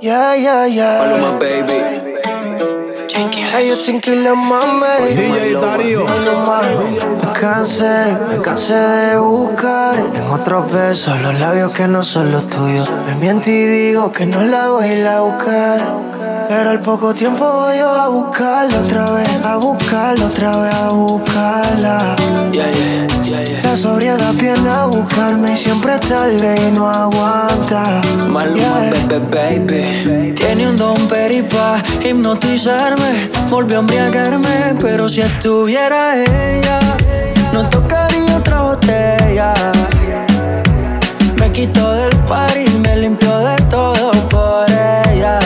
Yeah, yeah, yeah. Maluma, baby. Hey, yo tranquila, mami. DJ Darío. Me cansé, me cansé de buscar en otros besos los labios que no son los tuyos. Me miento y digo que no la voy a ir a buscar. Pero al poco tiempo voy yo a buscarla otra vez, a buscarla otra vez, a buscarla. Yeah, yeah, yeah. La sobriedad viene a buscarme y siempre tarde y no aguanta. Maluma, baby, baby. Tiene un don peripa hipnotizarme. Volvió a embriagarme, pero si estuviera ella, no tocaría otra botella. Me quitó del par y me limpió de todo por ella.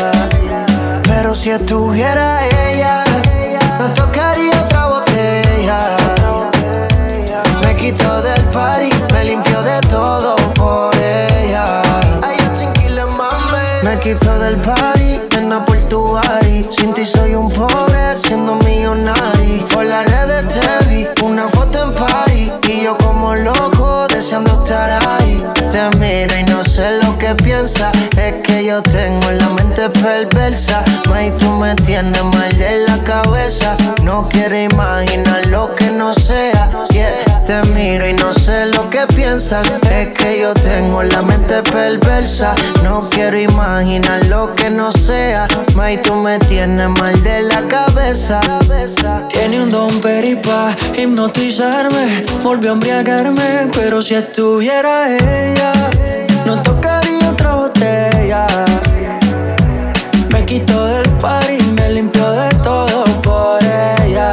Pero si estuviera ella, no tocaría otra botella. Me quitó del party, me limpió de todo por ella. Me quitó del party, nena por tu. Sin ti soy un pobre, siendo millonario. Y yo como loco, deseando estar ahí. Te miro y no sé lo que piensas. Es que yo tengo la mente perversa. May, tú me tienes mal de la cabeza. No quiero imaginar lo que no sea. Te miro y no sé lo que piensas. Es que yo tengo la mente perversa. No quiero imaginar lo que no sea. May, tú me tienes mal de la cabeza. Tiene un don peripa hipnotizarme. Volvió a embriagarme, pero si estuviera ella, no tocaría otra botella. Me quitó del par y me limpió de todo por ella.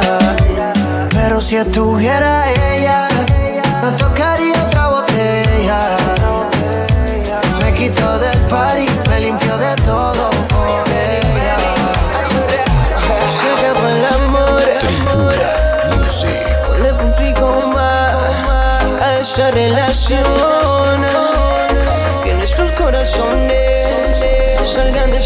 Pero si estuviera ella, no tocaría otra botella. Me quitó del party, me limpió de todo por ella. El amor, amor. Ponle punto y coma a esta relación. Salgan de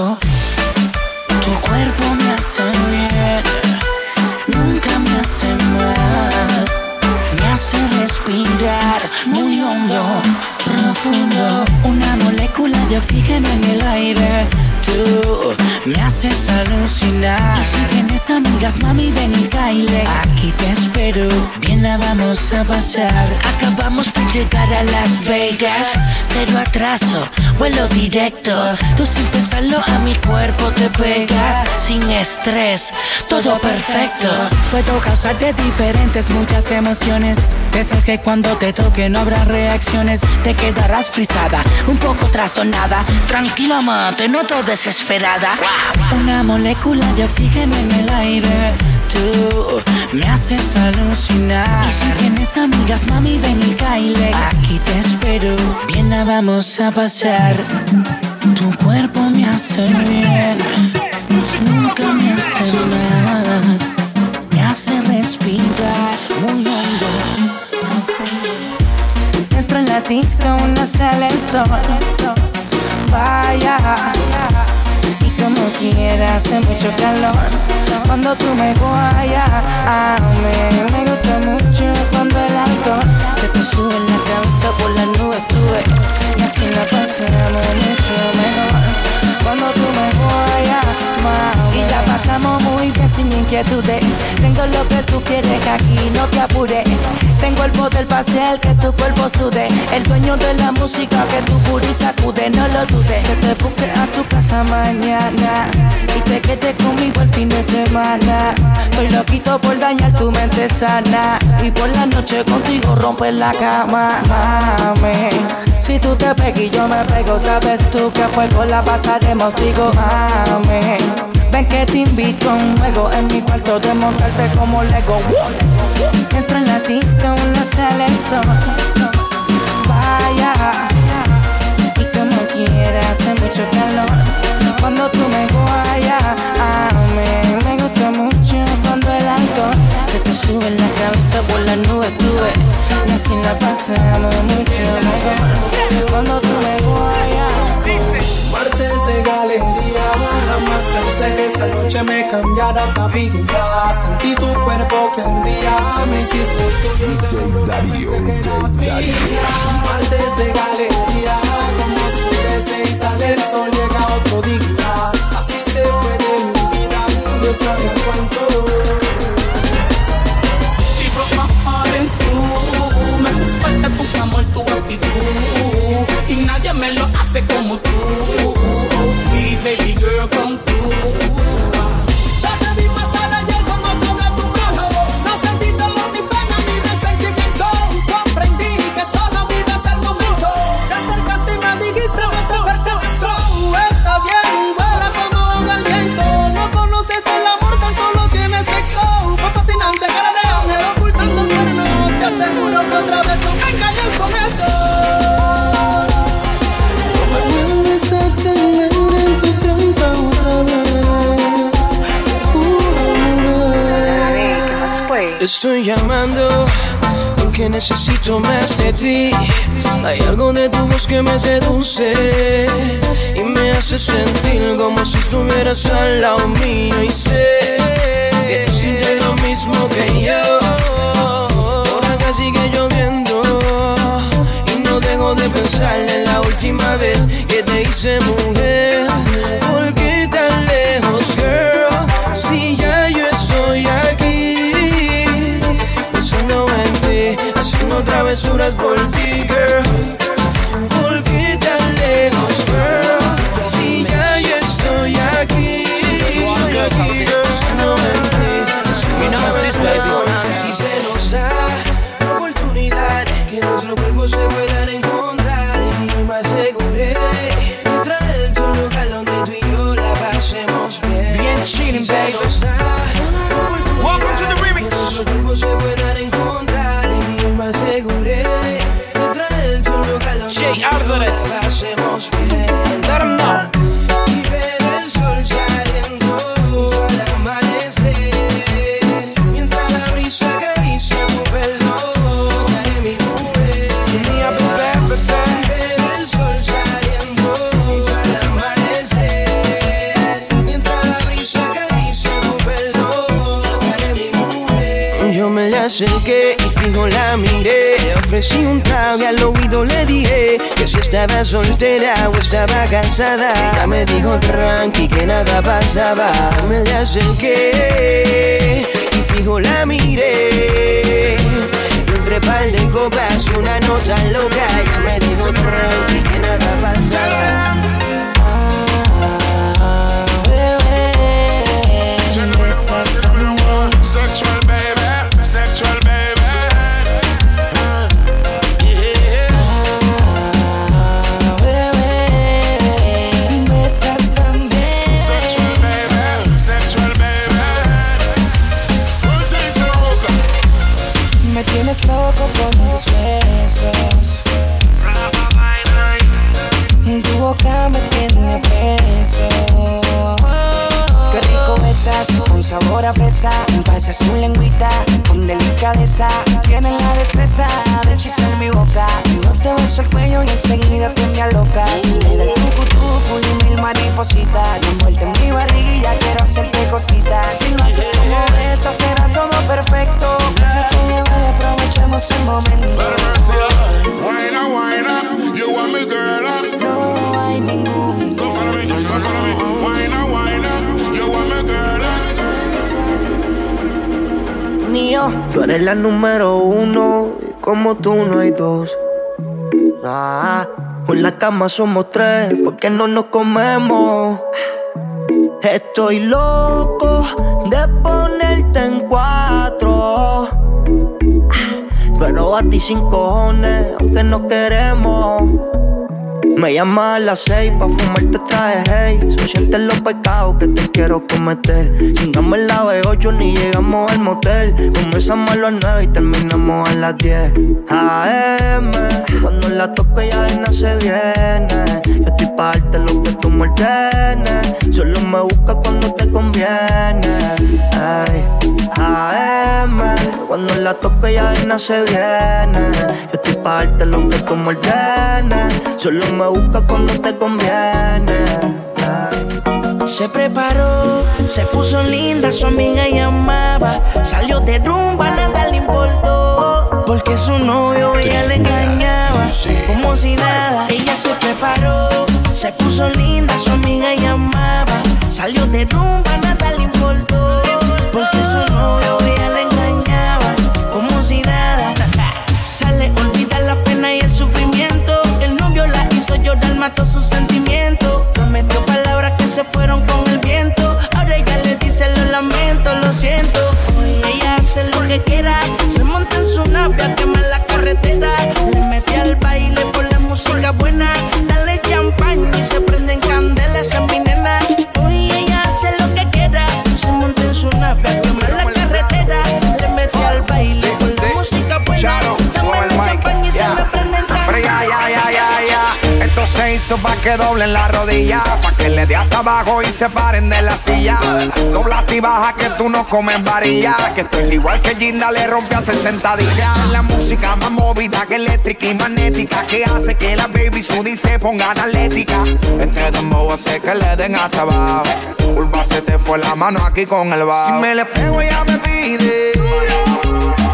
Tu cuerpo me hace bien, nunca me hace mal. Me hace respirar muy hondo, profundo. Una molécula de oxígeno en el aire. Tú me haces alucinar. Y si tienes amigas, mami, ven y caile. Aquí te espero, bien la vamos a pasar. Acabamos de llegar a Las Vegas. Cero atraso, vuelo directo. Tú sin pensarlo a mi cuerpo te pegas. Sin estrés, todo perfecto. Puedo causarte diferentes, muchas emociones. De esas que cuando te toque no habrá reacciones. Te quedarás frisada, un poco trastornada. Tranquila, ma, te noto desesperada. Una molécula de oxígeno en el aire. Tú me haces alucinar. Y si tienes amigas, mami, ven y caile. Aquí te espero, bien la vamos a pasar. Tu cuerpo me hace bien, nunca me hace mal. Me hace respirar muy hondo, profundo. Dentro en la disco uno sale el sol. Vaya. Como quiera hace mucho calor. Cuando tú me guayas A mí me gusta mucho cuando el alcohol Se te sube en la cabeza por las nubes tuve Y así la pasamos mucho mejor. Cuando tú me guayas, mami La pasamos muy bien sin inquietudes. Tengo lo que tú quieres aquí, no te apures. Tengo el poder para hacer que tu cuerpo sude. El dueño de la música que tu booty sacude No lo dudes, que te busque a tu casa mañana Y te quedes conmigo el fin de semana. Estoy loquito por dañar tu mente sana Y por la noche contigo romper la cama. Mami, si tú te pegas y yo me pego Sabes tú que a fuego la pasaremos, digo mami Ven que te invito a un juego en mi cuarto de montarte como Lego. Entro en la disco, no sale el sol. Vaya, y como quiera, hace mucho calor. Cuando tú me guayas, a mí me gusta mucho cuando el alcohol se te sube en la cabeza por las nubes, tú Y así la pasamos mucho mejor. Cuando tú me guayas. Martes de galería, pensé que esa noche me cambiaras la vida. Sentí tu cuerpo que ardía, me hiciste DJ Darío, DJ Darío. Martes de galería, como oscurece y sale el sol, llega otro día. Así se fue de mi vida, no sabía cuánto. Tu amor, tu actitud. Y nadie me lo hace como tú. Please, baby girl, come through. Porque necesito más de ti. Hay algo de tu voz que me seduce y me hace sentir como si estuvieras al lado mío. Y sé que tú sientes lo mismo que yo. Por acá sigue lloviendo y no dejo de pensar en la última vez que te hice mujer. Travesuras por ti, girl. Acerqué y fijo la miré Le ofrecí un trago y al oído le dije Que si estaba soltera o estaba casada Ella me dijo tranqui que nada pasaba Me le acerqué y fijo la miré Y entre par de copas y una nota loca Ella me dijo con sabor a fresa. Pasas tu lengüita con delicadeza. Tienes la destreza de hechizar mi boca. Yo te beso el cuello y enseguida te me alocas. Me da el tucu y mil maripositas. Envuelta en mi barriguilla, quiero hacerte cositas. Si lo haces como esa será todo perfecto. Déjate llevar y aprovechemos el momento. Wine up. You want me, girl? No hay ningún Go follow me, go follow me. Mío, tú eres la número uno y como tú no hay dos. Ah, con la cama somos tres, porque no nos comemos. Estoy loco de ponerte en cuatro. Pero a ti sin cojones, aunque no queremos. Me llamas a las seis pa' fumarte traje hey. So sientes los pecados que te quiero cometer. Chingamos el lado de 8 ni llegamos al motel. Comenzamos a las 9 y terminamos a las 10. AM, cuando la toque ya no se viene. Pa' darte lo que tú me Solo me busca cuando te conviene. Ay, AM, cuando la toque ya no se viene. Yo estoy pa' darte lo que tú me Solo me busca cuando te conviene. Se preparó, se puso linda, su amiga llamaba. Salió de rumba, nada le importó. Porque su novio ella le engañaba. Como si nada, ella se preparó, se puso linda, su amiga llamaba. Salió de rumba, nada le importó. Porque su novio ella le engañaba. Como si nada, sale, olvida la pena y el sufrimiento. El novio la hizo llorar, mató sus sentimientos. Prometió palabras que se fueron con el viento. Ahora ella le dice lo lamento, lo siento. Ella hace lo que quiera. Se monta en su nave a quemar la carretera. Le mete al baile por la música buena. Ya, ya, ya, ya, ya. Esto se hizo pa' que doblen la rodilla. Pa' que le dé hasta abajo y se paren de la silla. Dobla y baja que tú no comes varilla. Que esto es igual que Ginda le rompe a hacer sentadilla. La música más movida que eléctrica y magnética. Que hace que la baby Sudi se ponga atlética. Este dembow hace que le den hasta abajo. Urba se te fue la mano aquí con el bajo. Si me le pego ella me pide.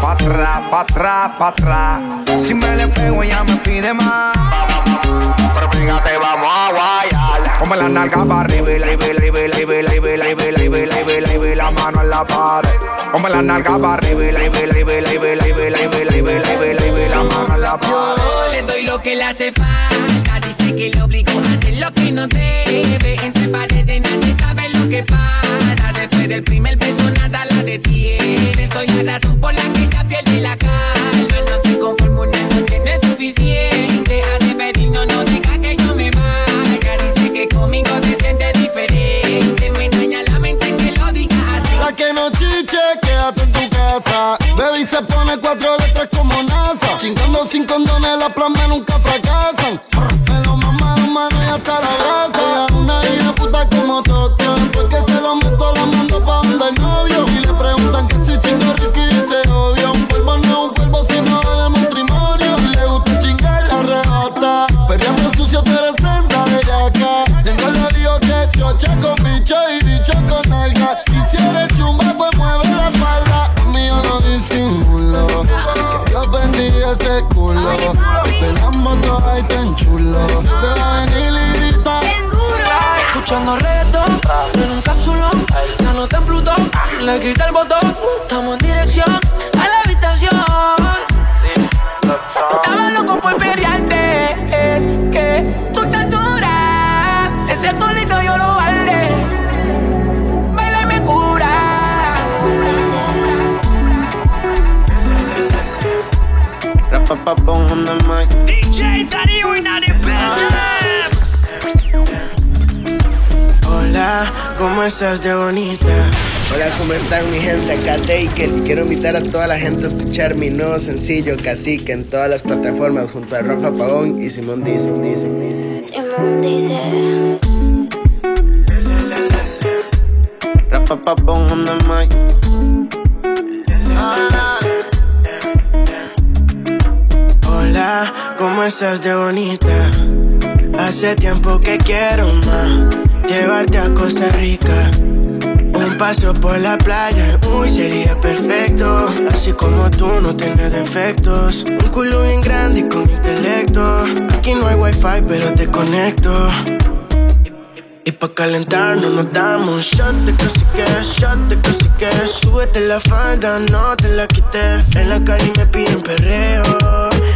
Pa' atrás, pa' atrás, pa' atrás. Si me le pego, ella me pide más. Pero fíjate, vamos a guayar. Come la nalga para arriba y la arriba, la mano en la pared. Come la nalga para arriba y la arriba, la mano en la pared. Yo le doy lo que le hace falta. Dice que le obligo a hacer lo que no debe. Entre paredes nadie pasa. Después del primer beso nada la detiene. Soy la razón por la que ella pierde la calma. No se conforma una noche, no es suficiente. A despedir no, no deja que yo me vaya. Dice que conmigo se siente diferente. Me daña la mente que lo diga así. La que no chiche, quédate en tu casa. Baby se pone cuatro letras como NASA. Chingando sin condones, las plasmas nunca fracasan. Se va a venir lirita. Escuchando reggaetón en un cápsulón, la nota en Plutón, le quita el botón, estamos en dirección a la habitación. Estaba loco por perrearte, es que tú estás dura, ese culito yo lo vale, baila y me cura. Rapapapón on the mic. DJ Darío y nadie Hola, ¿cómo estás de bonita? Hola, ¿cómo están mi gente? Acá Taker y quiero invitar a toda la gente a escuchar mi nuevo sencillo Cacique en todas las plataformas junto a Rafa Pagón y Simón Dice. Simón dice. Rapapapón on the mic. Hola, ¿cómo estás de bonita? Hace tiempo que quiero más llevarte a Costa Rica. Un paso por la playa, uy, sería perfecto. Así como tú no tienes defectos. Un culo bien grande y con intelecto. Aquí no hay wifi, pero te conecto. Y pa' calentarnos nos damos. Un shot de que shot de que Súbete la falda, no te la quité En la calle me piden perreo.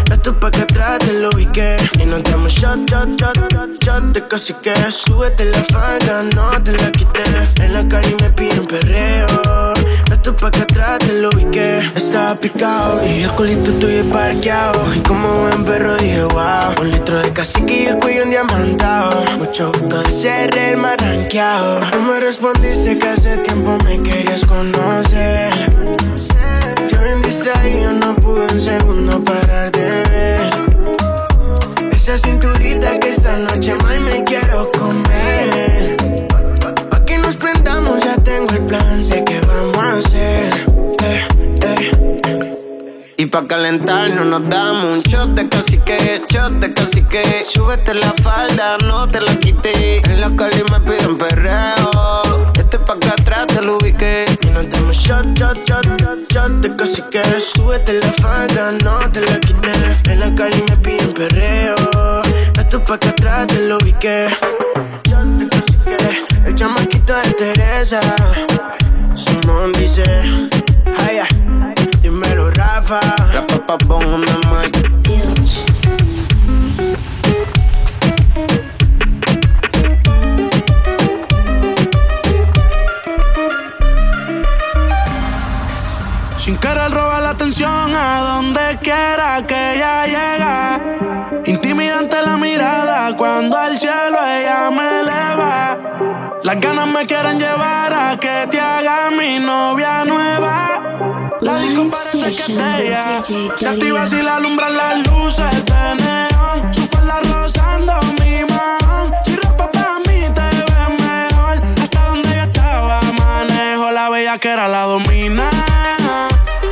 Esto pa' que atrás te lo ubiqué Y nos damos shot, shot, shot, shot, shot de que Súbete la falda, no te la quité En la calle me piden perreo Esto pa' que atrás te lo ubiqué estaba picado y el culito tuyo parqueado. Y como buen perro dije, wow. Un litro de cacique y el cuello diamantado. Mucho gusto de ser el más rankeado. No me respondiste que hace tiempo me querías conocer. Yo bien distraído, no pude un segundo parar de ver. Esa cinturita que esta noche más me quiero comer. Ya tengo el plan, sé que vamos a hacer. Eh, eh. Y pa' calentarnos nos damos un shot de cacique, shot de cacique. Súbete la falda, no te la quité. En la calle me piden perreo. Este pa' acá atrás te lo ubiqué. Y nos damos shot, shot, shot, shot, shot de cacique. Súbete la falda, no te la quité. En la calle me piden perreo. Esto pa' acá atrás te lo ubiqué. Shot de chamaquito de Teresa. Simón dice, ay, dímelo Rafa. La papa bon on the mic. Sin querer robar la atención a donde quiera que ella llega. Intimidante la mirada cuando al cielo ella me eleva. Las ganas me quieren llevar a que te haga mi novia nueva. La disco parece que de ella. Se activa si la alumbran las luces de neón. Su falda rozando mi mano. Si ropa para mí te ves mejor. Hasta donde yo estaba manejo la bella que era la domina.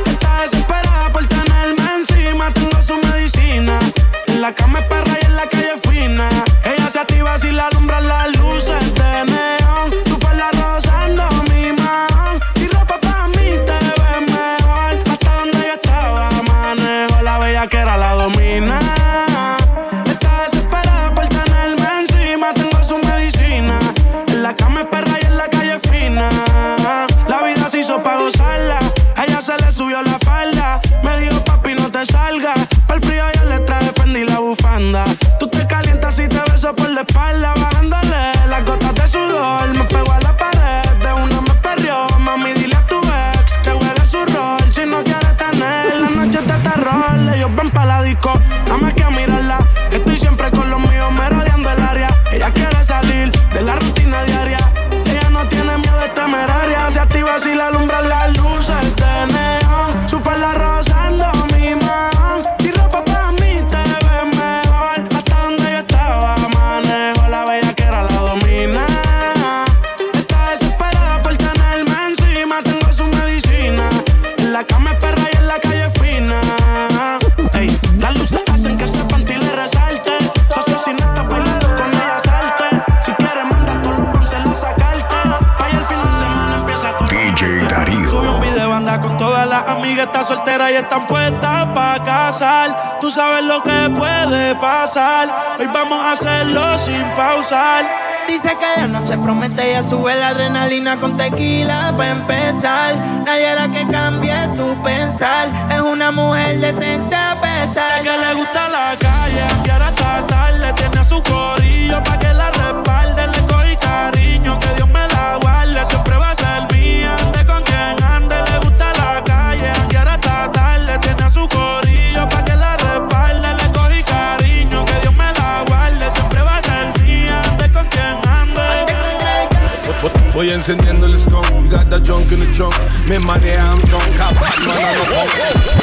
Está desesperada por tenerme encima. Tengo su medicina. En la cama es perra y en la calle es fina. Ella se activa si la alumbran las luces de neón. Tú te calientas y te beso por la espalda. Las amigas, está soltera y están puestas para casar. Tú sabes lo que puede pasar. Hoy vamos a hacerlo sin pausar. Dice que de noche promete ella sube la adrenalina con tequila para empezar. Nadie hará que cambie su pensar. Es una mujer decente a pesar. Que le gusta la calle, quiere tratarle, tiene a su corillo pa' que la respalde. Le cogí cariño, que Dios me Voy encendiendo el skunk, got the junk in the trunk. Me marea, I'm drunk, a Batman a no punk.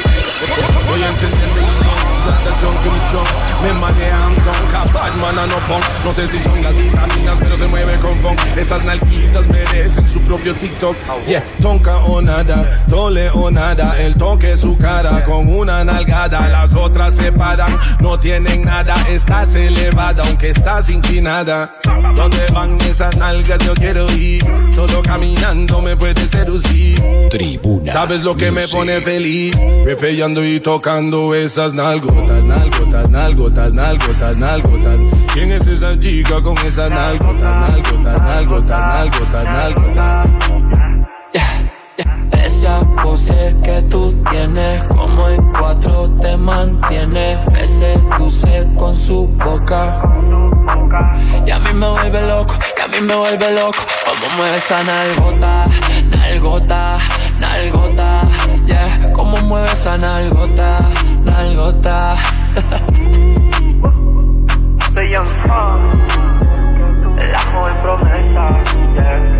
Voy encendiendo el got the junk in the trunk. Me marea, I'm drunk, a a no punk. No sé si son las vitaminas, pero se mueve con funk. Esas nalguitas merecen su propio TikTok. Yeah, tonka o nada, tole o nada. El toque su cara con una nalgada. Las otras se paran, no tienen nada. Estás elevada, aunque estás inclinada. ¿Dónde van esas nalgas? Yo quiero ir. Solo caminando me puedes seducir. Tribuna. ¿Sabes lo que me pone feliz? Y tocando esas nalgotas, nalgotas, nalgotas, nalgotas, nalgotas. ¿Quién es esa chica con esas nalgotas, nalgotas, nalgotas, nalgotas, nalgotas? Esa pose que tú tienes, como en cuatro te mantiene, me seduce con su boca. Y a mí me vuelve loco, y a mí me vuelve loco, como mueve esa nalgota, nalgota, nalgota, yeah, como mueve esa nalgota, nalgota. The Young la joven promesa, yeah.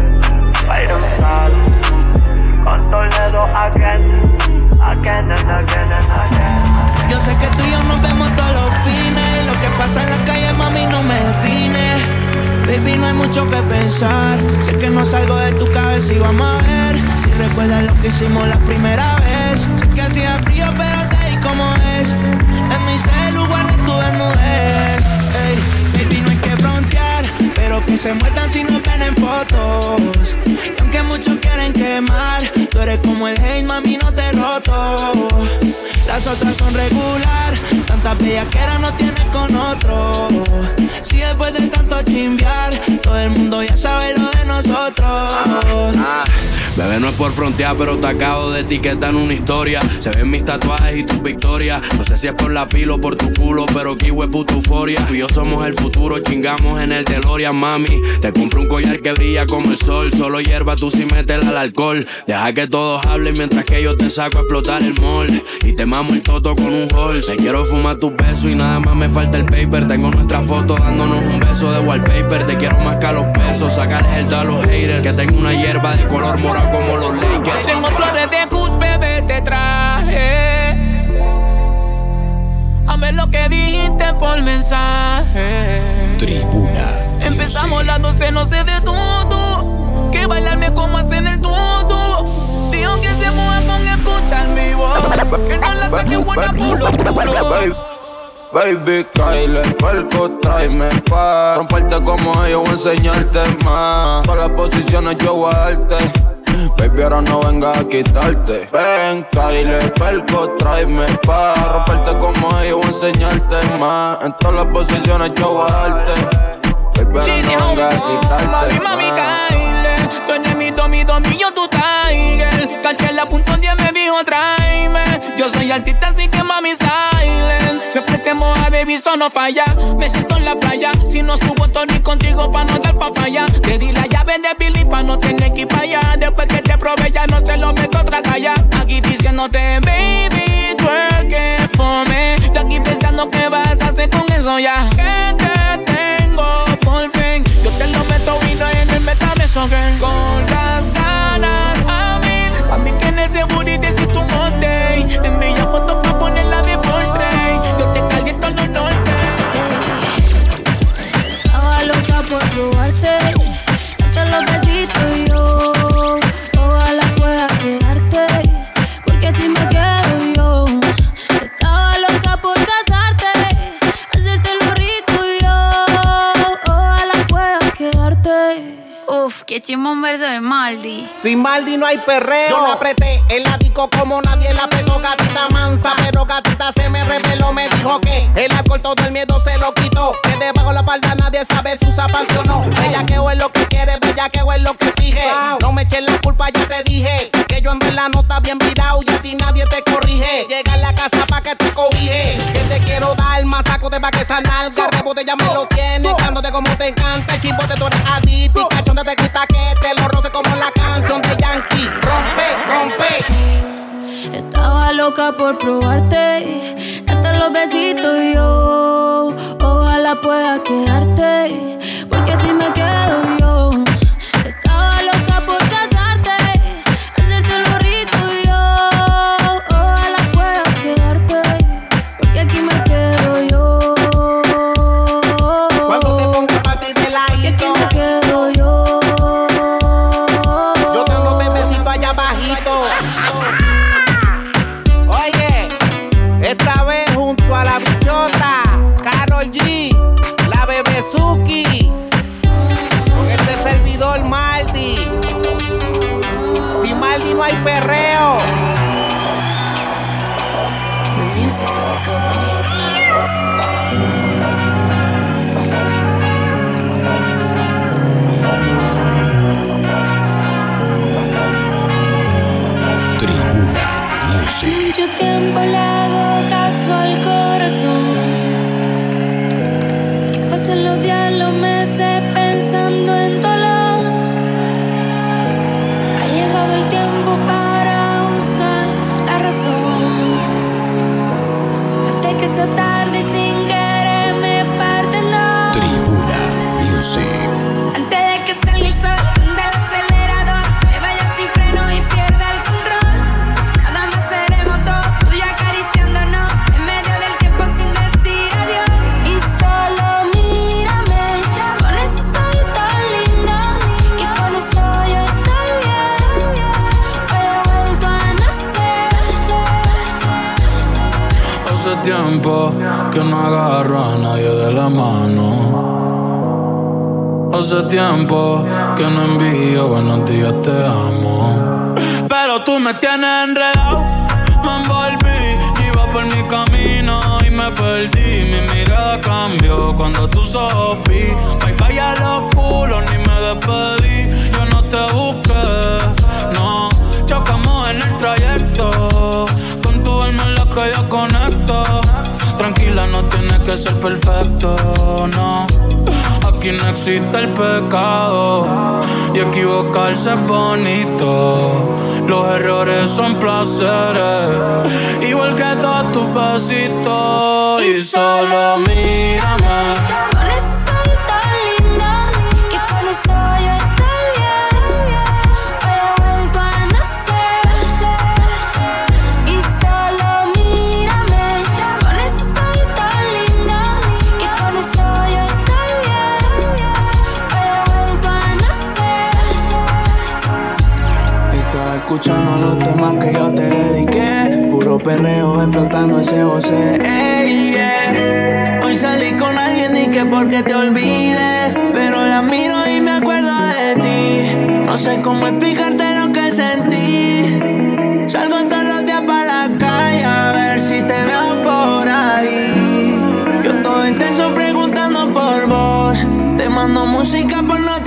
Hicimos la primera vez. Sé que hacía frío, pero te di como es. En mi celu guardé tu desnudez. Ey, baby, no hay que frontear. Pero que se muerdan si no ven en fotos. Y aunque muchos quieren quemar, tú eres como el hate, mami, no te roto. Las otras son regular, tantas bellaqueras no tienen con otro. Si después de tanto chimbear, todo el mundo ya sabe lo de nosotros. Bebé, no es por frontear, pero te acabo de etiquetar en una historia. Se ven mis tatuajes y tus victorias. No sé si es por la pila o por tu culo, pero que puta euforia. Tú y yo somos el futuro, chingamos en el DeLorean, mami. Te compro un collar que brilla como el sol. Solo hierba, tú si metes al alcohol. Deja que todos hablen mientras que yo te saco a explotar el mall. Y te mamo el toto con un hall. Te quiero fumar tus besos y nada más me falta el paper. Tengo nuestra foto dándonos un beso de wallpaper. Te quiero más que a los pesos, sacarles el a los haters. Que tengo una hierba de color morado como los Lakers. Tengo flores de Kush, bebé, te traje. A ver lo que dijiste por mensaje. Tribuna. Empezamos las 12, no sé de todo. Que bailarme como hacen el todo. Que se mueva con escuchar mi voz. Que no la saque buena pulo, pulo. Baby, Kyle, perco, tráeme pa' Romperte como ellos, voy a enseñarte más. Todas las posiciones yo voy a darte. Baby, ahora no venga a quitarte. Ven, Kyle, perco, tráeme pa' Romperte como ellos, voy a enseñarte más. En todas las posiciones yo voy a darte. Baby, ahora no venga a quitarte Mami, mami, artista, así que mami, silence. Siempre te moja, baby, eso no falla. Me siento en la playa. Si no subo Tony contigo pa' no dar papaya. Te di la llave de Billy pa' no tener que ir pa' allá. Después que te probé ya no se lo meto otra calla. Aquí diciéndote, baby, tú es que fome. Y aquí pensando qué vas a hacer con eso ya. Que te tengo por fin. Yo te lo meto y no en el metaverso, girl. Con las ganas a mí. A mí que en ese booty te. Envía fotos pa' ponerla de portrait. Yo te caliento los norte. Estaba loca por probarte, darte los besitos y yo. Ojalá pueda quedarte, porque si me quedo yo. Estaba loca por casarte, hacerte lo rico y yo. Ojalá pueda quedarte. Uf, qué chimón verso de Maldi. Sin Maldi no hay perreo. Yo la apreté el látigo como nadie la gatita mansa. Pero gatita se me reveló, me dijo que el alcohol todo el miedo se lo quitó. Que debajo la palda nadie sabe si usa o no. Bellaqueo es lo que quiere, bellaqueo es lo que exige. No me eches la culpa, ya te dije. Que yo en la nota bien virado y a ti nadie te corrige. Llega a la casa pa' que te cobije. Que te quiero dar más saco de pa' que esa nalga. Rebote ya me lo tienes, dándote como te encanta. El chimbote tú eres adicto y cachonda te quita que te lo roce como la canción de Yankee. Rompe, rompe. Estaba loca por probarte, darte los besitos yo. Ojalá pueda quedarte, porque si me quedo yo. Estaba loca por casarte, equivocarse es bonito. Los errores son placeres, igual que todos tus besitos. Y solo mírame. Que yo te dediqué. Puro perreo explotando ese José. Yeah. Hoy salí con alguien y que porque te olvide. Pero la miro y me acuerdo de ti. No sé cómo explicarte lo que sentí. Salgo todos los días para la calle a ver si te veo por ahí. Yo todo intenso preguntando por vos. Te mando música por. Y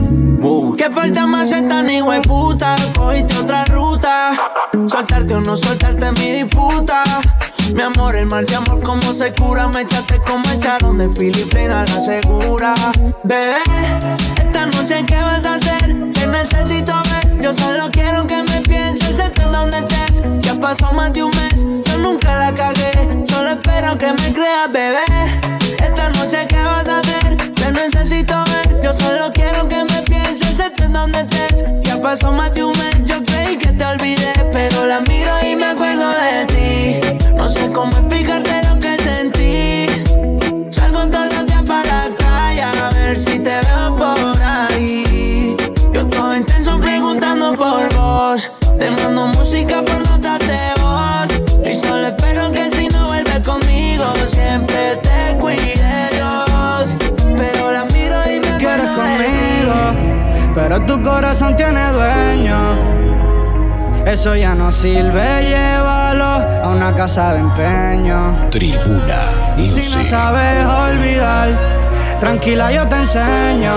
Que falta más esta ni puta. Cogiste otra ruta. Soltarte o no soltarte es mi disputa. Mi amor, el mal de amor, como se cura. Me echaste como echaron de Filipina, la segura. Bebé, esta noche, ¿qué vas a hacer? Te necesito ver. Yo solo quiero que me pienses, estés donde estés. Ya pasó más de un mes, yo nunca la cagué. Solo espero que me creas, bebé. Esta noche, ¿qué vas a hacer? Te necesito ver. Yo solo quiero que me pienses, estés donde estés. Ya pasó más de un mes, corazón tiene dueño. Eso ya no sirve, llévalo a una casa de empeño. Tribuna Y si no sabes olvidar, tranquila yo te enseño.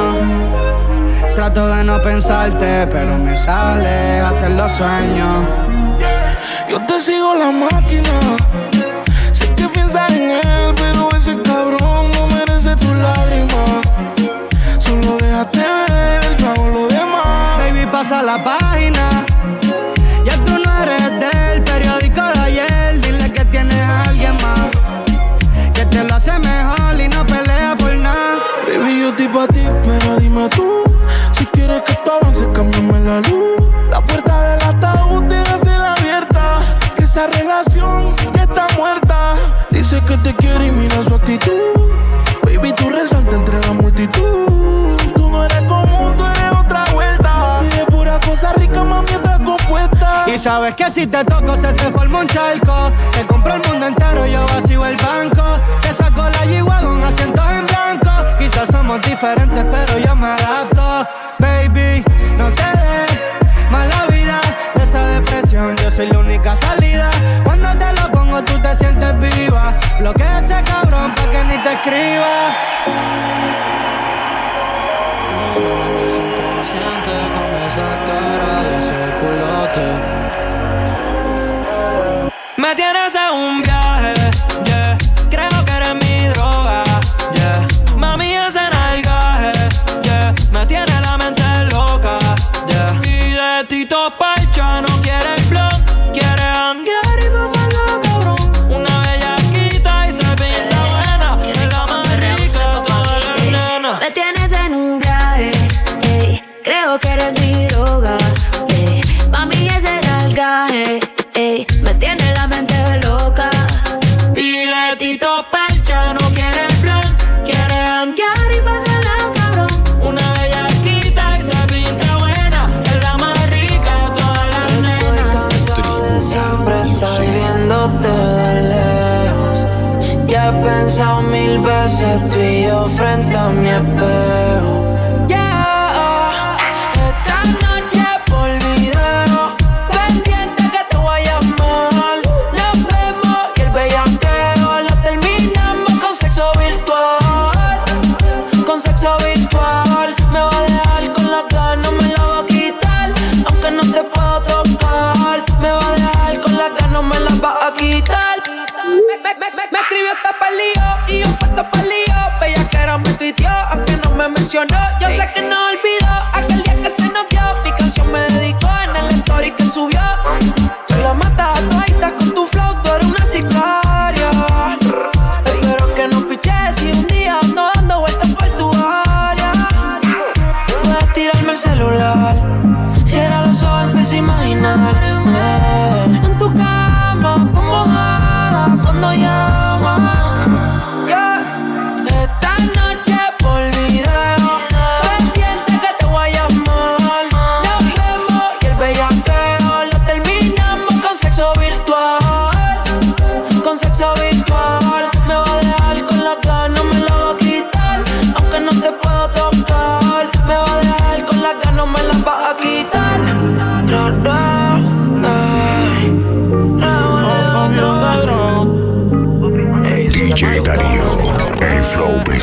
Trato de no pensarte, pero me sale hasta en los sueños. Yo te sigo la máquina. Pasa la página. Ya tú no eres del periódico de ayer. Dile que tienes a alguien más. Que te lo hace mejor y no pelea por nada. Baby, yo estoy pa' ti, pero dime tú. Si quieres que esto avance, cámbiame la luz. La puerta del ataúd debe ser abierta. Que esa relación ya está muerta. Dice que te quiere y mira su actitud. Sabes que si te toco se te forma un charco. Te compro el mundo entero, yo vacío el banco. Te saco la yigua con asientos en blanco. Quizás somos diferentes, pero yo me adapto. Baby, no te des mala vida de esa depresión. Yo soy la única salida. Cuando te lo pongo, tú te sientes viva. Bloquea ese cabrón pa' que ni te escriba. con esa cara de ese culote. Un viaje, casa tu y yo frente a mi espejo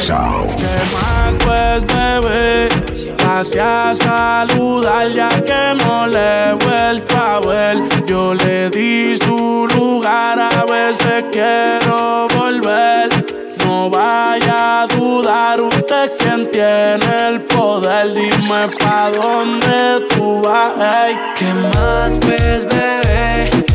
¿Qué más pues, bebé? Hacia saludar ya que no le he vuelto a ver. Yo le di su lugar, a veces quiero volver. No vaya a dudar, usted quien tiene el poder. Dime pa' dónde tú vas. ¿Qué más pues, bebé?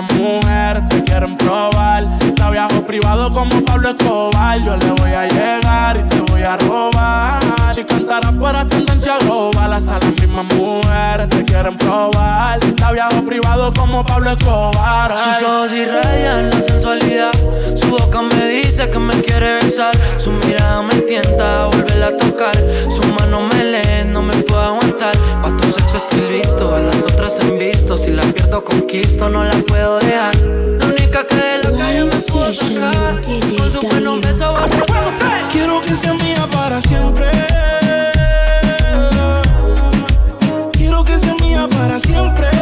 Más mujeres te quieren probar. la viajo privado como Pablo Escobar. Yo le voy a llegar y te voy a robar. Si cantaras fuera tendencia global, hasta las mismas mujeres te quieren probar. Está viajo privado como Pablo Escobar. Ay. Sus ojos irradian la sensualidad. Su boca me dice que me quiere besar. Su mirada me tienta a volverla a tocar. Su mano me lee, no me puedo aguantar. Pa' tu sexo estoy listo, a las otras he visto. Si la pierdo, conquisto, no la puedo dejar. La única que de la calle me puedo sacar. Con su pelo me Quiero que sea mía para siempre. para siempre.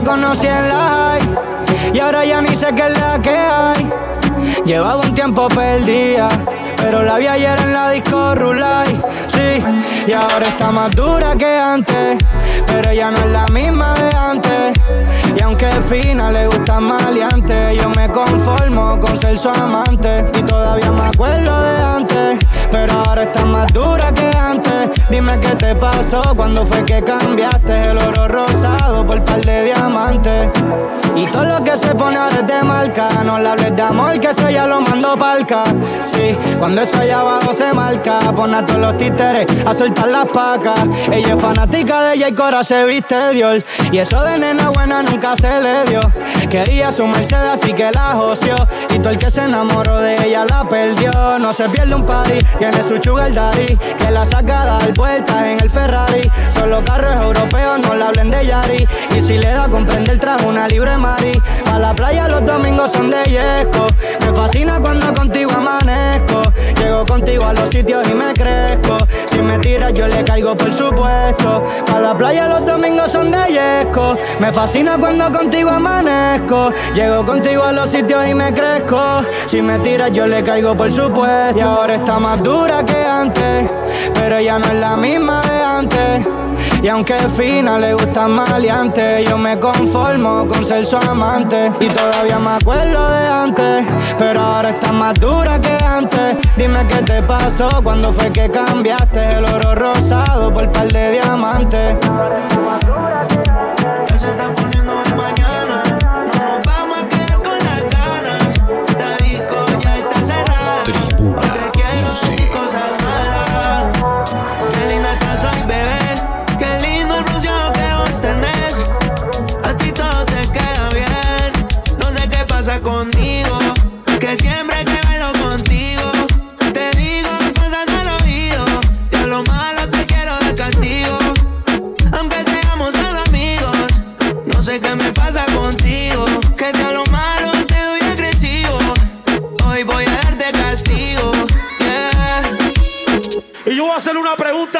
conocí en la high, y ahora ya ni sé qué es la que hay. Llevaba un tiempo perdida, pero la vi ayer en la disco Rulay, sí. Y ahora está más dura que antes, pero ella no es la misma de antes. Y aunque fina, le gusta maleante. Yo me conformo con ser su amante, y todavía me acuerdo de antes pero ahora está más dura que antes. Dime qué te pasó, cuando fue que cambiaste el oro rosado por par de diamantes. Y todo lo que se pone ahora es de marca. No le hables de amor, que eso ya lo mando palca. Sí, cuando eso allá abajo se marca. Pon a todos los títeres a soltar las pacas. Ella es fanática de ella y Cora se viste Dior. Y eso de nena buena nunca se le dio. Quería su Mercedes, así que la joció. Y todo el que se enamoró de ella la perdió. No se pierde un party, tiene su sugar daddy. Que la saca a dar vueltas en el Ferrari. Solo carros europeos, no la hablen de Yari. Y si le da comprender, trajo una libre Mari. A la playa los domingos son de yesco. Me fascina cuando contigo amanezco. Llego contigo a los sitios y me crezco. Si me tiras, yo le caigo, por supuesto. A la playa los domingos son de yesco. Me fascina cuando contigo amanezco. Llego contigo a los sitios y me crezco. Si me tiras, yo le caigo, por supuesto. Y ahora está más dura que antes. Pero ya no es la misma de antes. Y aunque fina le gusta maleante, yo me conformo con ser su amante. Y todavía me acuerdo de antes, pero ahora está más dura que antes. Dime qué te pasó, cuando fue que cambiaste el oro rosado por par de diamantes.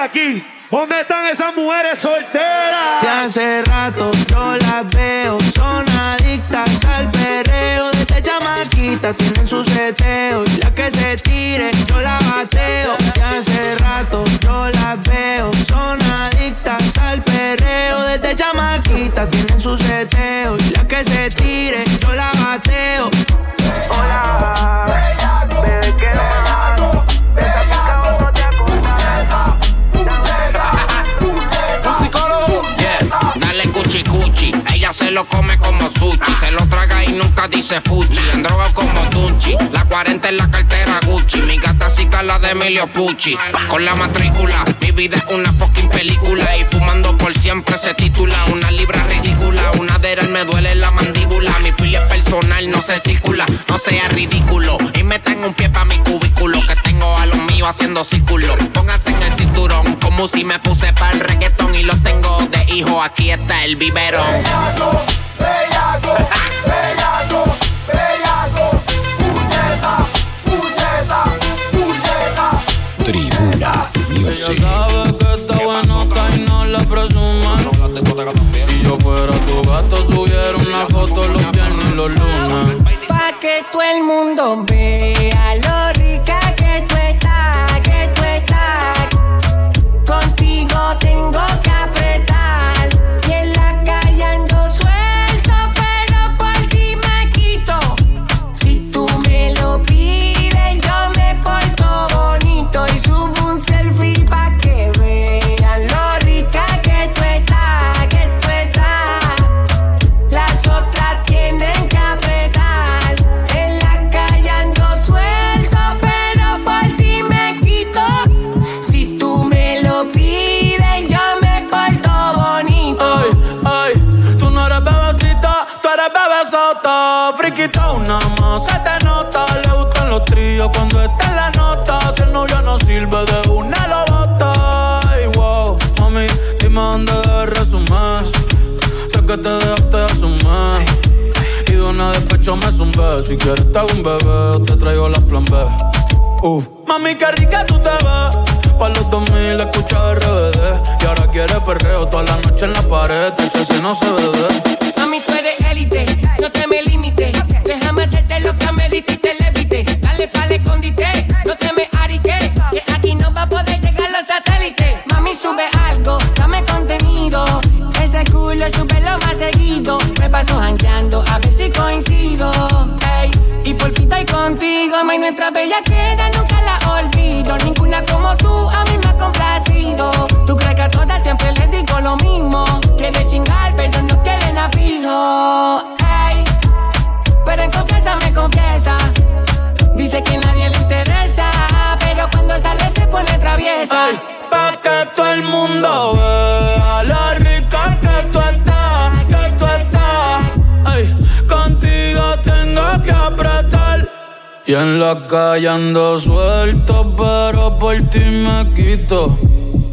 Aquí. ¿Dónde están esas mujeres solteras? De hace rato yo las veo, son adictas al perreo. De esta chamaquita tienen su seteo. Y la que se tire, yo la bateo. De hace rato yo las veo, son adictas al perreo. De esta chamaquita tienen su seteo. Y la que se tire, Se lo traga y nunca dice fuchi. En droga como Tunchi. La 40 en la cartera Gucci. Mi gata sí la de Emilio Pucci. Con la matrícula. Mi vida es una fucking película. Y fumando por siempre se titula. Una libra ridícula. Una de me duele la mandíbula. Mi filia personal no se circula. No sea ridículo. Y un pie pa' mi cubículo. Que tengo a los míos haciendo círculo. Pónganse en el cinturón. Como si me puse para el reggaetón. Y los tengo de hijo. Aquí está el biberón. Bellaco, bellaco, bellaco, bellaco, puñeta, puñeta, puñeta. Tribuna Music. Ella sabe que está buenota y no la presuman. Si yo fuera tu gato, subiera una foto los viernes y los lunes. Que todo el mundo vea lo rica que tú estás, cuando está en la nota. El novio no sirve de una lo bota. Ay, wow, mami, dime dónde de resumes. Sé que te dejaste de asumir. Y de una despecho me zumbé. Si quieres te hago un bebé, te traigo las plan B. Uf, mami, qué rica tú te ves. Pa' los 2000 escucha RBD. Y ahora quieres perreo toda la noche en la pared. Te si no se bebe. Mami, tú eres élite, no te me limites. Déjame hacerte lo que me Yo supe lo más seguido, me paso jangueando a ver si coincido. Y por fin estoy contigo, ma, y nuestra bella queda nunca la olvido. Ninguna como tú a mí me ha complacido. Tú crees que a todas siempre les digo lo mismo. Quiere chingar, pero no quieren a fijo. Ey, pero en confianza me confiesa. Dice que nadie le interesa, pero cuando sale se pone traviesa. Ey, pa' que todo el mundo Y en la calle ando suelto, pero por ti me quito.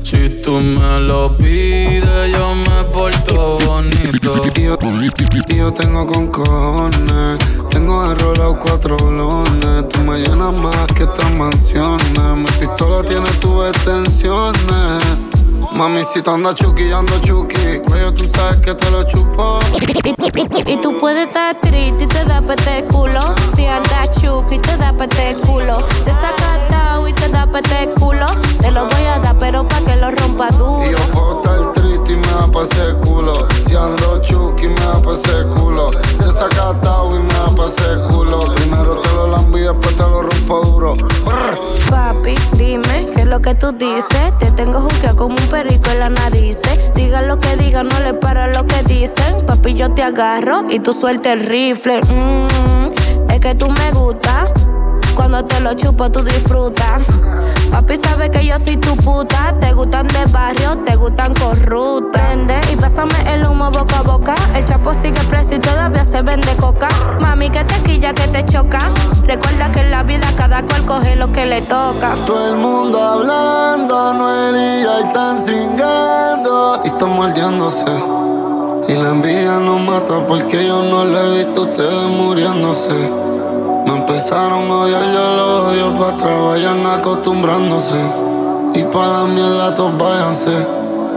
Si tú me lo pides, yo me porto bonito. Yo, yo tengo con cojones. Tengo enrolado cuatro blones. Tú me llenas más que estas mansiones. Mi pistola tiene tus extensiones. Mami, si te anda chuki, ando chuki. Cuello, tú sabes que te lo chupo. Y tú puedes estar triste y te da pete culo. Si andas chuki, te da pete culo. Desacatado y te da pete culo. Te lo voy a dar, pero pa' que lo rompa duro. Y yo puedo estar triste y me da pa' ese culo. Si ando chuki, me da pa' ese culo. Desacatado y me da pa' ese culo. Primero te que tú dices. Te tengo juqueado como un perico en la nariz. Diga lo que diga, no le paro a lo que dicen. Papi, yo te agarro y tú suelta el rifle. Mm, es que tú me gusta. Cuando te lo chupo, tú disfrutas. Papi sabe que yo soy tu puta. Te gustan de barrio, te gustan corruptas. Y pásame el humo boca a boca. El chapo sigue preso y todavía se vende coca. Mami, que te quilla, que te choca. Recuerda que en la vida cada cual coge lo que le toca. Todo el mundo hablando, Anuel y están singando y están mordiéndose. Y la envidia nos mata porque yo no le he visto ustedes muriéndose. Empezaron a odiar, yo los odio pa' atrás, vayan acostumbrándose. Y pa' la mierda todos váyanse.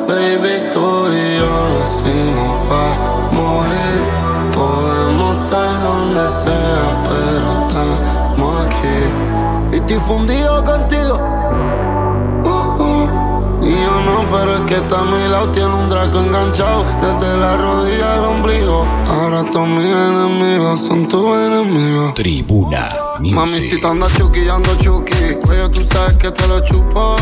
Baby, tú y yo decimos pa' morir. Podemos estar donde sea, pero estamos aquí. Y estoy contigo. No, pero el que está a mi lado tiene un draco enganchado desde la rodilla al ombligo. Ahora todos mis enemigos son tus enemigos. Tribuna Mami, si te andas chuki, yo ando chuki. Cuello, tú sabes que te lo chupo.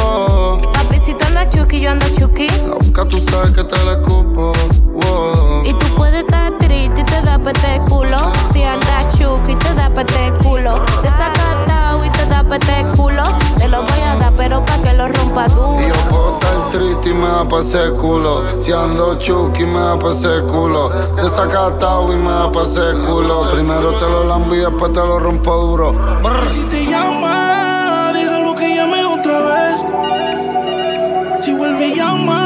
Oh. Papi, si tú andas chuki, yo ando chuki. La boca tú sabes que te la escupo. Oh. Y tú puedes estar triste y te da pete culo. Si andas chuki, te da pete culo. Desacatado y te da pete culo. Te lo voy a dar, pero pa' que lo rompa duro. Y yo puedo estar triste y me da pa' ese culo. Si ando chuki, me da pa' ese culo. Desacatado y me da pa' ese culo. Primero te lo lambo y después te lo rompo duro. Brr. Si te llama, déjalo que llame otra vez. Si vuelve y llama,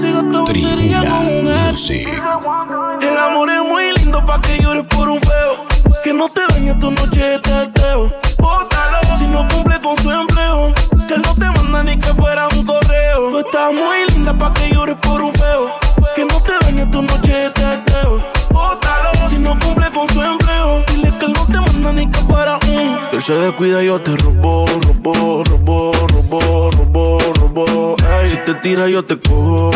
con un ex. El amor es muy lindo pa' que llores por un feo. Que no te dañe tu noche de teteo. Bótalo si no cumple con su empleo. Que él no te manda ni que fuera un correo. Tú estás muy linda pa' que llores por un feo. Que no te dañe tu noche de teteo. Bótalo si no cumple con su empleo. Dile que él no te manda ni que fuera un. Si él se descuida, yo te robo, robo, robo, robo, robo, robo. Ey. Si te tira, yo te cojo,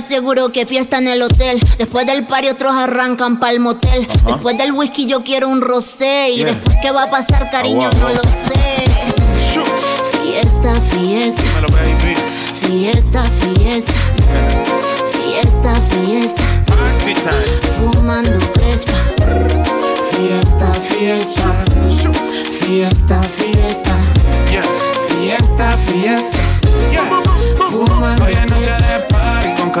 Seguro que fiesta en el hotel. Después del party otros arrancan pa'l motel. Después del whisky yo quiero un rosé. Y Yeah. después qué va a pasar, cariño, Agua, no lo sé. Fiesta, fiesta. Fiesta, fiesta. Fiesta, fiesta. Fumando crespa. Fiesta, fiesta. Fiesta, fiesta. Fiesta, fiesta.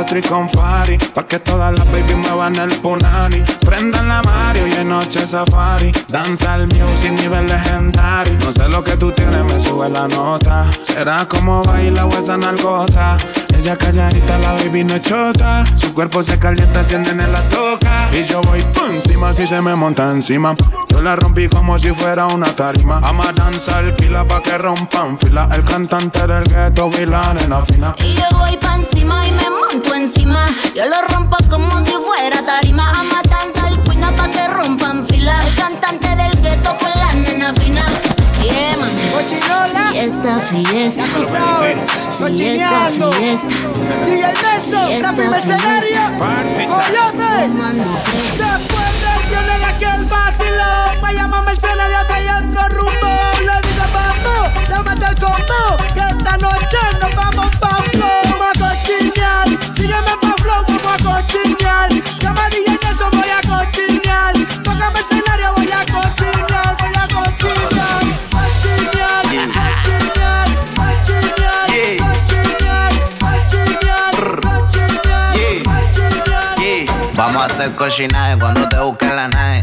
Party con Castro y con Fari. Pa' que todas las baby van el punani. Prendan la Mario y en noche safari. Danza el music nivel legendario. No sé lo que tú tienes, me sube la nota. Será como baila o esa nalgota. Ella calladita, la baby no chota. Su cuerpo se calienta, siente en la toca. Y yo voy pum, encima si se me monta encima. Yo la rompí como si fuera una tarima. Ama danzar, pila pa' que rompan fila. El cantante del ghetto y la nena fina. Y yo voy pa' encima Cochineando. Fiesta, DJ Nelson, Rafi Mercenario. Coyote. Después del de aquel vacilo. Me llama Mercenario que hay otro rumbo. Le digo vamos, llámate el combo. Que esta noche nos vamos pa' flow. Vamos a cochinear. Sígueme pa' flow, vamos a cochinear. Llama DJ Nelson, voy a cochinear. Toca Mercenario, a hacer cochinaje cuando te busquen la nave.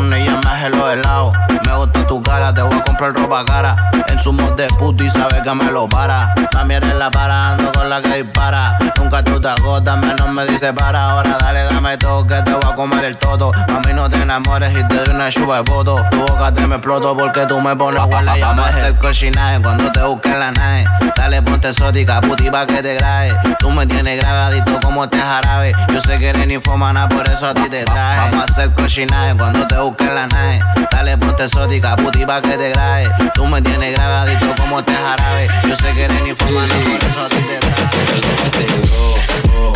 y yo me los helados. Me gusta tu cara, te voy a comprar ropa cara. En su mod de puto y sabe que me lo para. Mami eres la para, ando con la que dispara. Nunca tú te agotas, menos me dice para. Ahora dale, dame todo que te voy a comer el todo. Mami, no te enamores y te doy una chupa de voto. Tu boca te me exploto porque tú me pones guarda. Vamos a hacer cochinaje cuando te busquen la nave. Dale, ponte exótica, puti pa' que te grabe. Tú me tienes grabadito como te jarabe. Yo sé que eres ninfomana, por eso a ti te traje. Vamos a hacer cochinaje cuando te busquen la nave. Dale, ponte exótica, puti pa' que te grabe. Tú me tienes grabadito como te jarabe. Yo sé que eres ninfomana, por eso a te Soy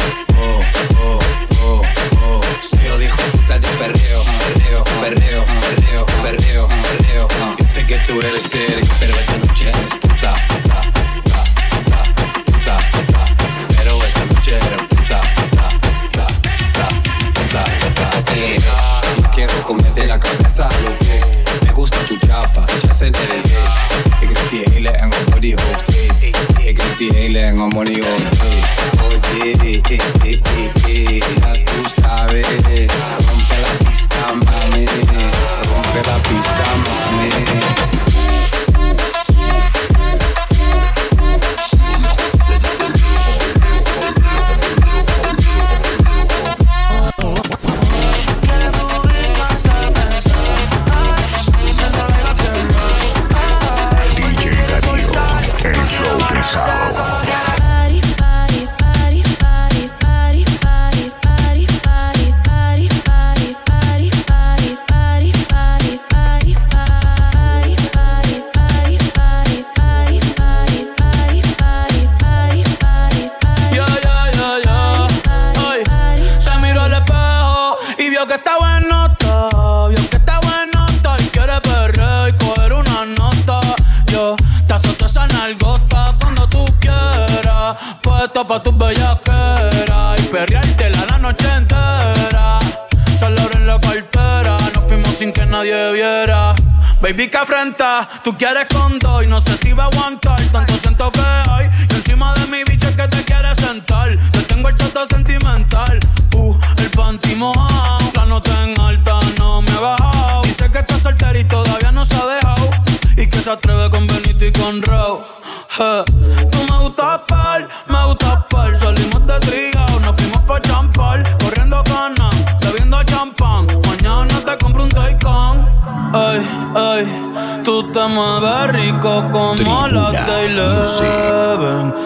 se mueve rico como la que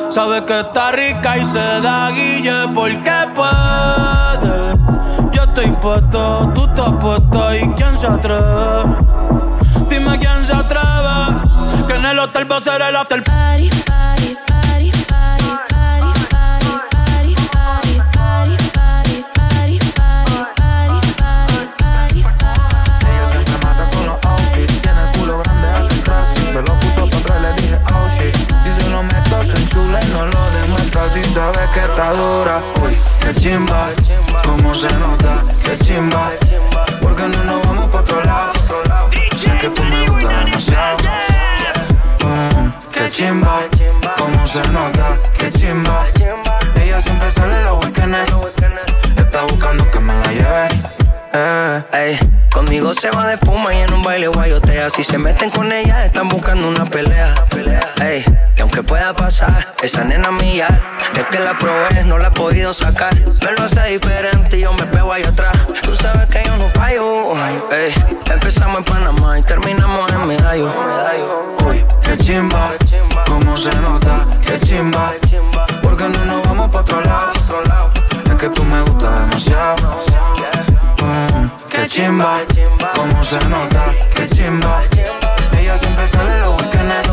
Sabe que está rica y se da guille porque puede. Yo estoy puesto, tú estás puesta y quién se atreve. Dime quién se atreve. Que en el hotel va a ser el after party. Chimba, como se nota, que chimba. Porque no nos vamos pa' otro lado. Es que tú me gusta demasiado. Mm, que chimba, como se nota, que chimba. Ella siempre sale en los weekends. Está buscando que me la lleve. Eh, conmigo se va de fuma y en un baile guayotea. Si se meten con ella, están buscando una pelea. Ey, y aunque pueda pasar, esa nena mía, es que la probé, no la he podido sacar. Me lo hace diferente y yo me pego ahí atrás. Tú sabes que yo no fallo. Ey, empezamos en Panamá y terminamos en Medallo. Uy, qué chimba, cómo se nota, qué chimba. Porque no nos vamos pa' otro lado. Es que tú me gustas demasiado que chimba, como se nota, que chimba. Ella siempre sale los weekends,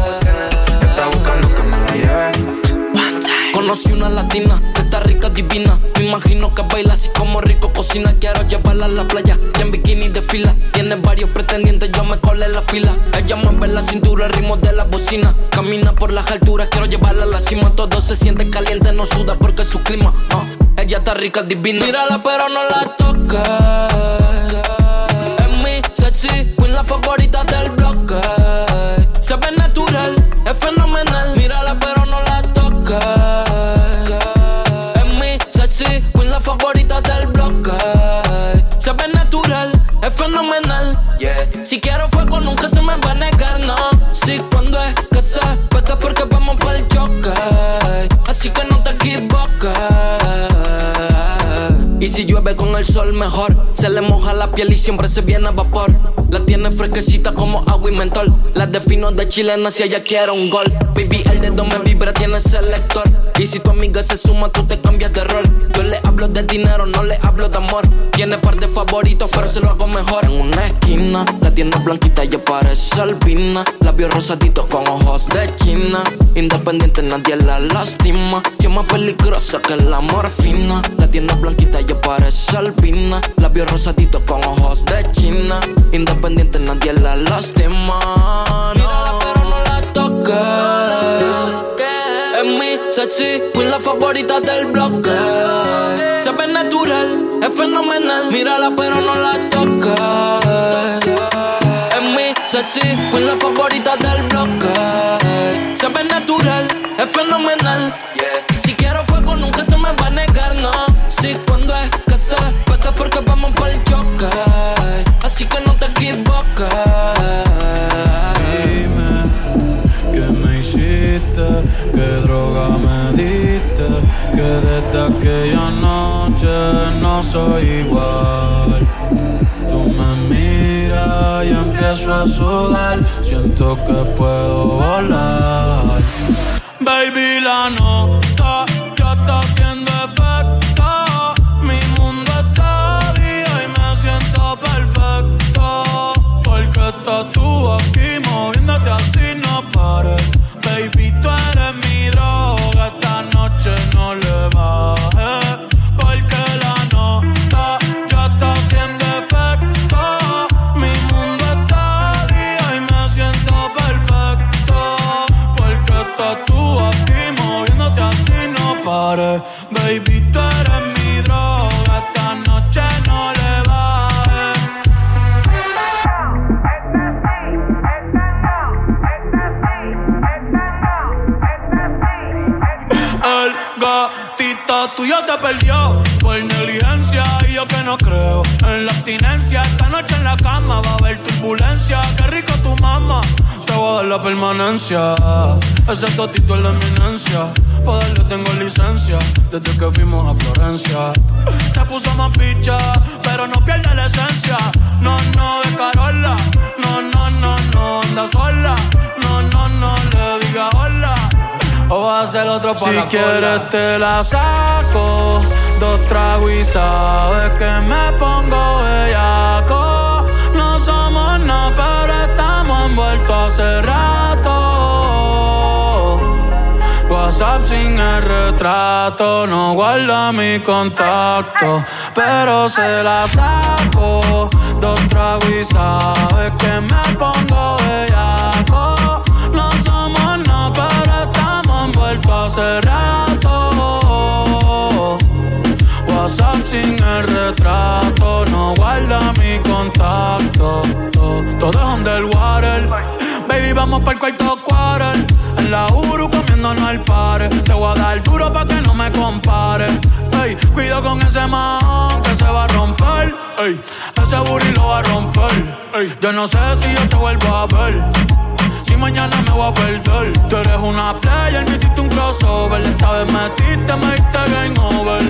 está buscando que me la lleve. Conocí una latina, que está rica, divina. Me imagino que baila así como rico cocina. Quiero llevarla a la playa y en bikini de fila. Tiene varios pretendientes, yo me colé la fila. Ella mueve la cintura, el ritmo de la bocina. Camina por las alturas, quiero llevarla a la cima. Todo se siente caliente, no suda porque es su clima. Ah, ella está rica, divina. Mírala, pero no la toca queen la favorita del bloque. Se ve natural, es fenomenal. Mírala, pero no la toca. Es mi sexy, queen la favorita del bloque. Se ve natural, es fenomenal. Si quiero fuego, nunca se me va a negar, no. Si cuando es que se porque vamos para el choque. Así que no te equivoques. Y si llueve con el sol mejor Se le moja la piel y siempre se viene a vapor La tiene fresquecita como agua y mentol. La defino de chilena si ella quiere un gol. Baby, el dedo me vibra, tiene selector. Y si tu amiga se suma, tú te cambias de rol. Yo le hablo de dinero, no le hablo de amor. Tiene par de favoritos, pero se lo hago mejor. En una esquina, la tiene blanquita y parece albina. Labios rosaditos con ojos de china. Independiente, nadie la lastima. Es más peligrosa que la morfina. La tiene blanquita y parece albina. Labios rosaditos con ojos de china. Nadie la lastima. Mírala, pero no la toca. Es mi sexy, fui la favorita del bloque. Se ve natural, es fenomenal. Mírala, pero no la toca. Es mi sexy, fui la favorita del bloque. Se ve natural, es fenomenal. Desde aquella noche no soy igual. Tú me miras y empiezo a sudar, siento que puedo volar. Baby, la nota ya está haciendo efecto. Permanencia. Ese gatito es la eminencia. Para darle tengo licencia desde que fuimos a Florencia. Se puso más picha, pero no pierde la esencia. No, no, de Carola. No, no, no, no, anda sola. No, no, no, le diga hola o va a hacer otro para Si quieres te la saco, dos tragos y sabes que me pongo bellaco. No somos nada, pero envuelto hace rato. WhatsApp sin el retrato, no guarda mi contacto, pero se la saco. Dos tragos y sabes que me pongo bellaco. No somos nada, pero estamos envueltos hace rato. WhatsApp sin el retrato, no guarda mi contacto todo es underwater. Baby, vamos para el cuarto quarter. En la Uru comiéndonos al par. Te voy a dar duro pa' que no me compare. Ey, cuido con ese man que se va a romper. Ey, ese booty lo va a romper. Yo no sé si yo te vuelvo a ver. Si mañana me voy a perder. Tú eres una player, me hiciste un crossover. Esta vez metiste, me diste game over.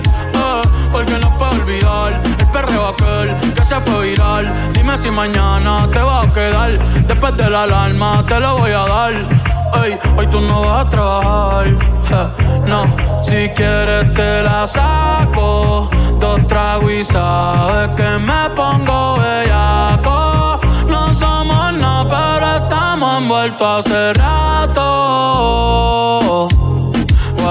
Porque no puedo olvidar el perreo aquel que se fue viral. Dime si mañana te va a quedar. Después de la alarma te lo voy a dar. Ey, hoy tú no vas a trabajar. no, si quieres te la saco. Dos tragos y sabes que me pongo bellaco. No somos no, pero estamos envueltos hace rato.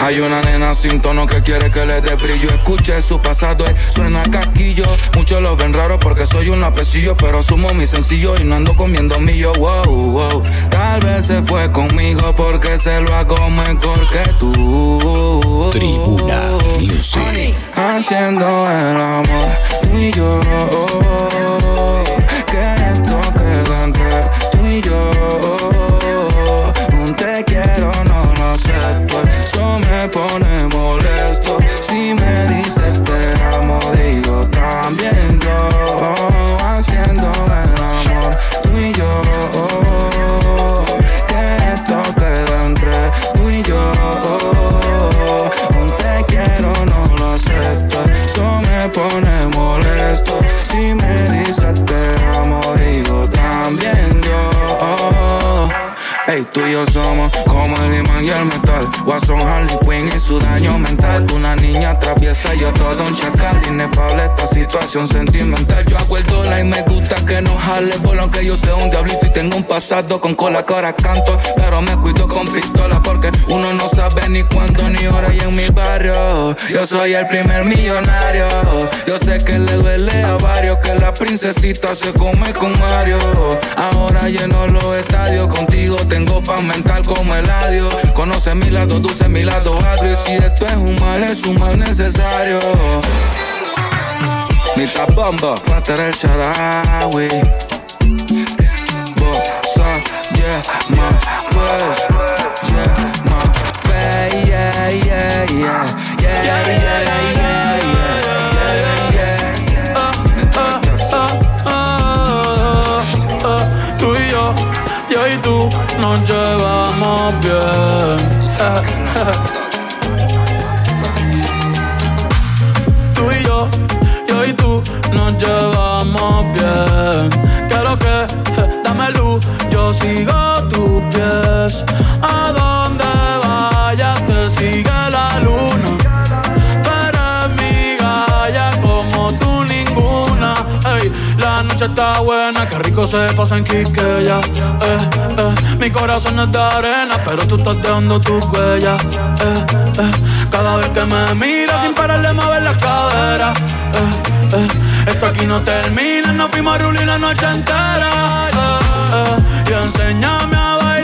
Hay una nena sin tono que quiere que le dé brillo. Escuche su pasado, eh, suena casquillo. Muchos lo ven raro porque soy un apecillo, pero sumo mi sencillo y no ando comiendo millo. Wow, wow. Tal vez se fue conmigo porque se lo hago mejor que tú. Tribuna Music. Haciendo el amor, tú y yo. Tú y yo somos como el imán y el metal. Watson Harley Quinn y su daño mental. Una niña traviesa, yo todo un chacal. Inefable esta situación sentimental. Yo el dólar y me gusta que no jale. Por lo que yo sea un diablito y tengo un pasado con cola ahora canto. Pero me cuido con pistola porque uno no sabe ni cuándo ni hora. Y en mi barrio, yo soy el primer millonario. Yo sé que le duele a varios que la princesita se come con Mario. Ahora lleno los estadios contigo. Tengo paz mental como el adiós. Conoce mi lado dulce, mi lado agrio. Y si esto es un mal, es un mal necesario. Nita bomba, falta el sharawi. Bossa, yeah, my yeah, my yeah, yeah, yeah, yeah, yeah, yeah, champion. está buena, qué rico se pasa en Quiqueya. Eh, eh, mi corazón es de arena, pero tú estás dejando tus huellas. Eh, eh, cada vez que me miras sin parar de mover la cadera. Eh, esto aquí no termina, nos fuimos a la noche entera. Y enséñame a bailar,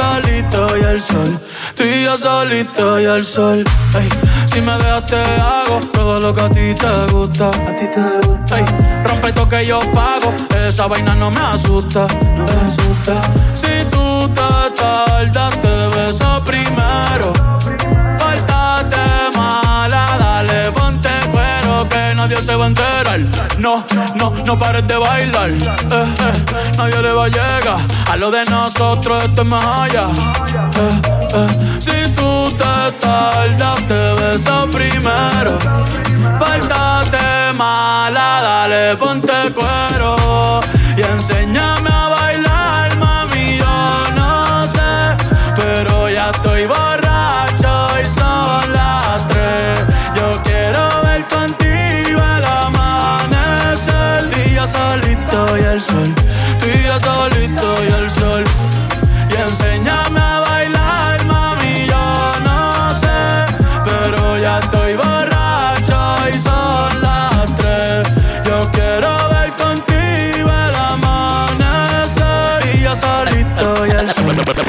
solito y el sol. Tú y yo solito y el sol. Ey, si me dejas te hago todo lo que a ti te gusta. A ti te gusta. Ey, rompe esto que yo pago. Esa vaina no me asusta. No me asusta. Si tú te tardas, te beso primero. No, no, no pares de bailar. Eh, eh, nadie le va a llegar. A lo de nosotros esto es más allá. Eh, si tú te tardas, te beso primero. Pórtate mala, dale, ponte cuero.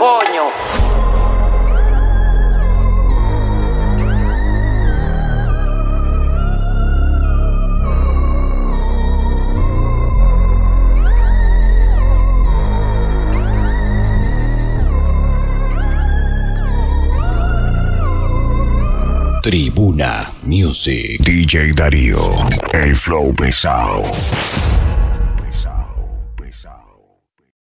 Coño. Tribuna Music. DJ Darío. El flow pesado.